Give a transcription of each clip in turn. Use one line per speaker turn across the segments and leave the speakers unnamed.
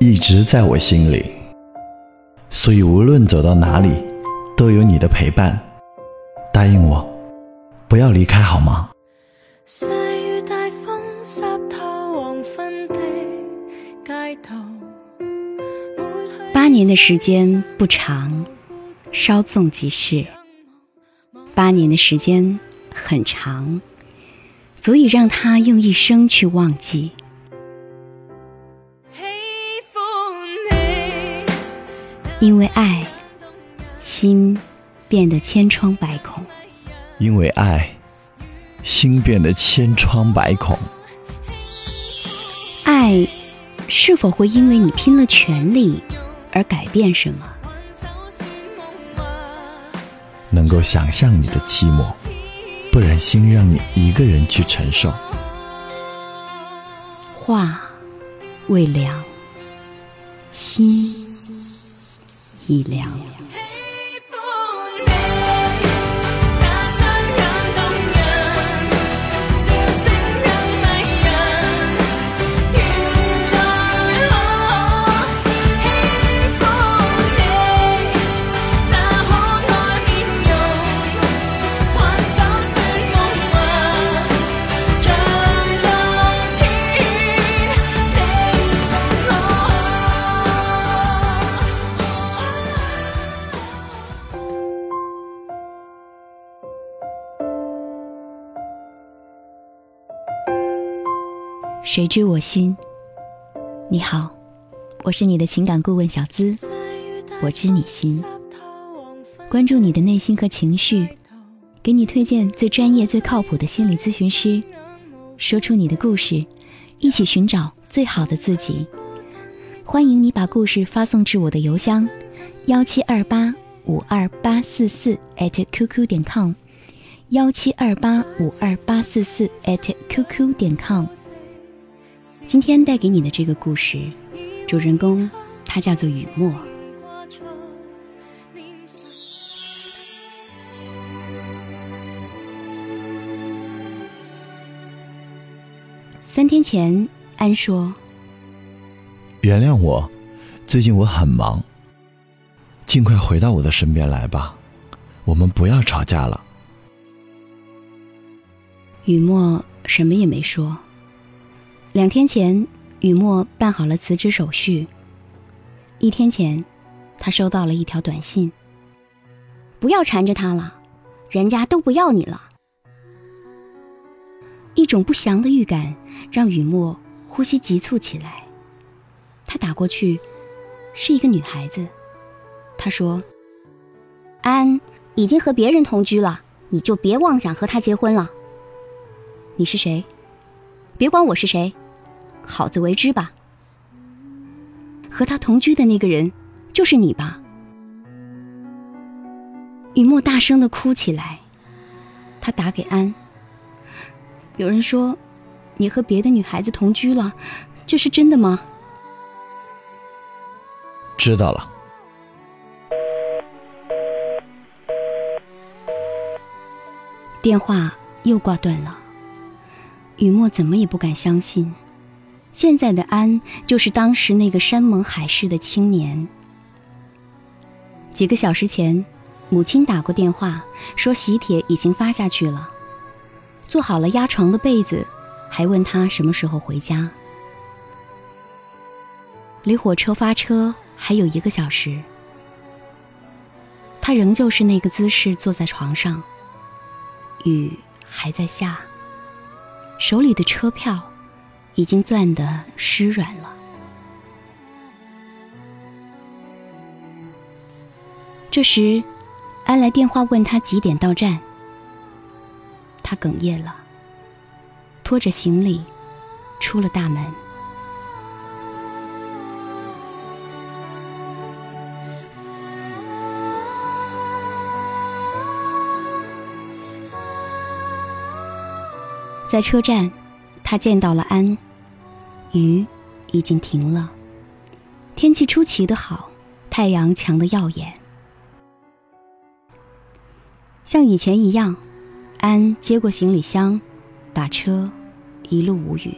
一直在我心里，所以无论走到哪里，都有你的陪伴。答应我，不要离开好吗？
八年的时间不长，稍纵即逝；八年的时间很长，足以让他用一生去忘记。因为爱，心变得千疮百孔；
因为爱，心变得千疮百孔。
爱是否会因为你拼了全力而改变什么？
能够想象你的寂寞，不忍心让你一个人去承受。
话未凉，心。一凉谁知我心？你好，我是你的情感顾问小资，我知你心，关注你的内心和情绪，给你推荐最专业、最靠谱的心理咨询师，说出你的故事，一起寻找最好的自己。欢迎你把故事发送至我的邮箱幺七二八五二八四四 @QQ 点 com，幺七二八五二八四四 @QQ 点 com。今天带给你的这个故事，主人公他叫做雨墨。三天前，安说：“
原谅我，最近我很忙。尽快回到我的身边来吧，我们不要吵架了。”
雨墨什么也没说。两天前，雨墨办好了辞职手续。一天前，他收到了一条短信：“不要缠着他了，人家都不要你了。”一种不祥的预感让雨墨呼吸急促起来。他打过去，是一个女孩子。他说：“安已经和别人同居了，你就别妄想和他结婚了。”你是谁？别管我是谁。好自为之吧。和他同居的那个人，就是你吧？雨墨大声的哭起来。他打给安。有人说，你和别的女孩子同居了，这是真的吗？
知道了。
电话又挂断了。雨墨怎么也不敢相信。现在的安就是当时那个山盟海誓的青年。几个小时前，母亲打过电话，说喜帖已经发下去了，做好了压床的被子，还问他什么时候回家。离火车发车还有一个小时，他仍旧是那个姿势坐在床上，雨还在下，手里的车票。已经攥得湿软了。这时，安来电话问他几点到站。他哽咽了，拖着行李出了大门。在车站，他见到了安。雨已经停了，天气出奇的好，太阳强的耀眼。像以前一样，安接过行李箱，打车，一路无语。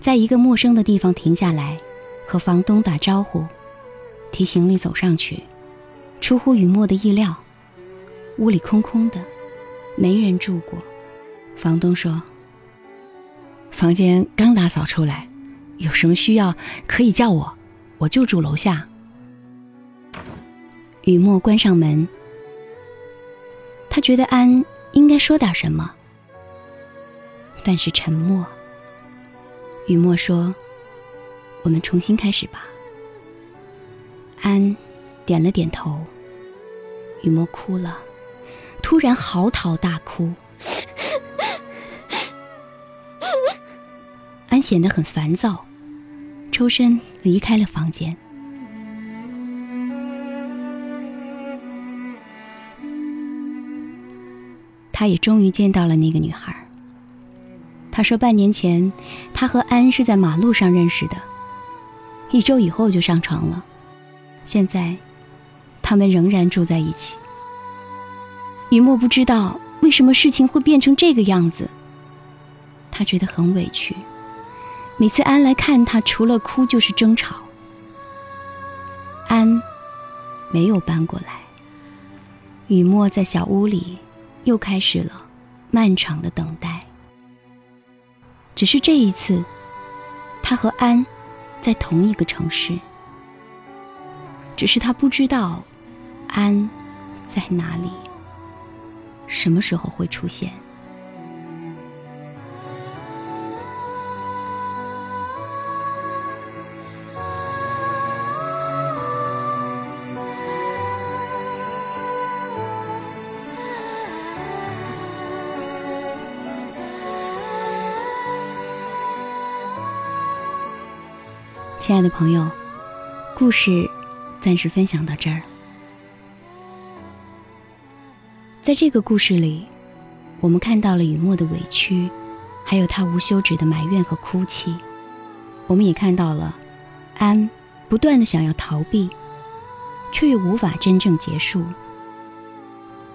在一个陌生的地方停下来，和房东打招呼，提行李走上去。出乎雨墨的意料，屋里空空的，没人住过。房东说：“房间刚打扫出来，有什么需要可以叫我，我就住楼下。”雨墨关上门，他觉得安应该说点什么，但是沉默。雨墨说：“我们重新开始吧。”安点了点头。雨墨哭了，突然嚎啕大哭。显得很烦躁，抽身离开了房间。他也终于见到了那个女孩。他说，半年前他和安是在马路上认识的，一周以后就上床了。现在，他们仍然住在一起。雨墨不知道为什么事情会变成这个样子，他觉得很委屈。每次安来看他，除了哭就是争吵。安没有搬过来，雨墨在小屋里又开始了漫长的等待。只是这一次，他和安在同一个城市，只是他不知道安在哪里，什么时候会出现。亲爱的朋友，故事暂时分享到这儿。在这个故事里，我们看到了雨墨的委屈，还有他无休止的埋怨和哭泣。我们也看到了安不断的想要逃避，却又无法真正结束。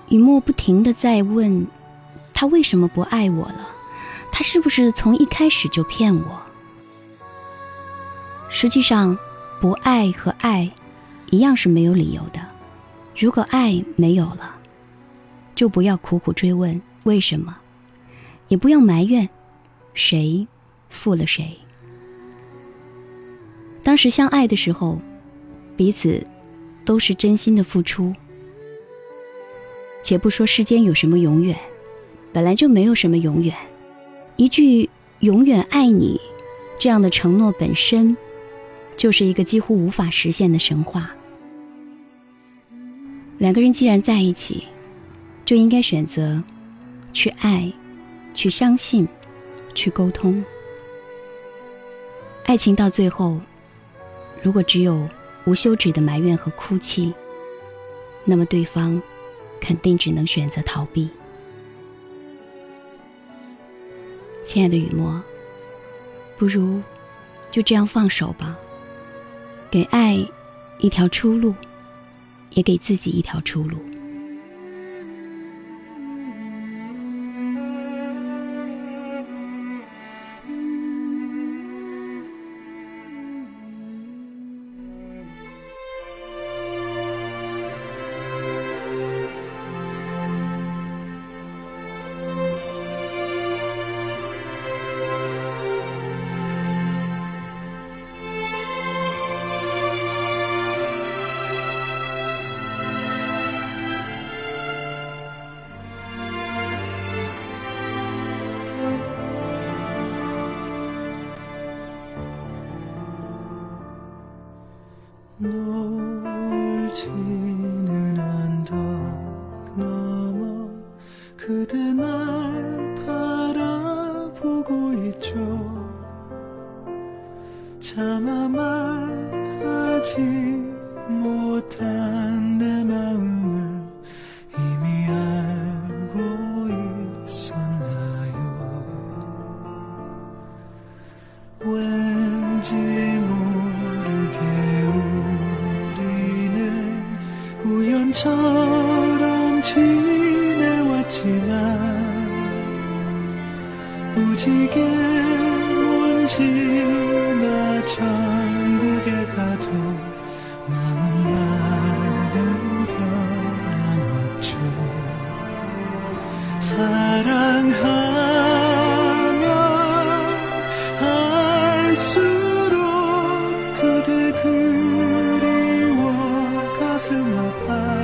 雨墨不停的在问：他为什么不爱我了？他是不是从一开始就骗我？实际上，不爱和爱一样是没有理由的。如果爱没有了，就不要苦苦追问为什么，也不要埋怨谁负了谁。当时相爱的时候，彼此都是真心的付出。且不说世间有什么永远，本来就没有什么永远。一句“永远爱你”这样的承诺本身。就是一个几乎无法实现的神话。两个人既然在一起，就应该选择去爱，去相信，去沟通。爱情到最后，如果只有无休止的埋怨和哭泣，那么对方肯定只能选择逃避。亲爱的雨墨，不如就这样放手吧。给爱一条出路，也给自己一条出路。 놀지는 않다 남아 그대 날 바라보고 있죠. 참아만 하지 못한 우연처럼 지내왔지만 무지개 먼 지나 천국에 가도 마음만은 변함없죠. 사랑하면 할수록 그대 그리워 가슴 아파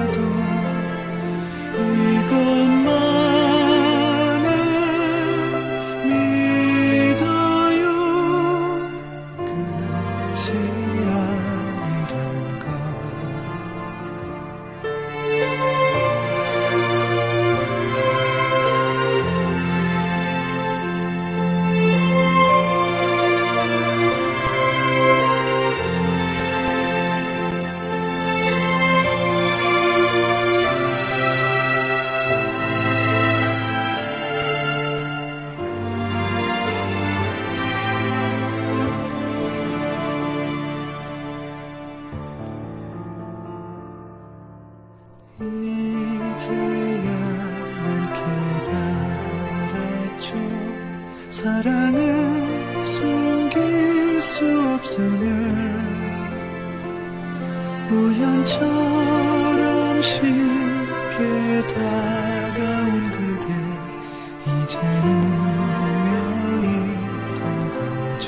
사랑은 숨길 수 없음을 우연처럼 쉽게 다가온 그대 이제는 운명이 된 거죠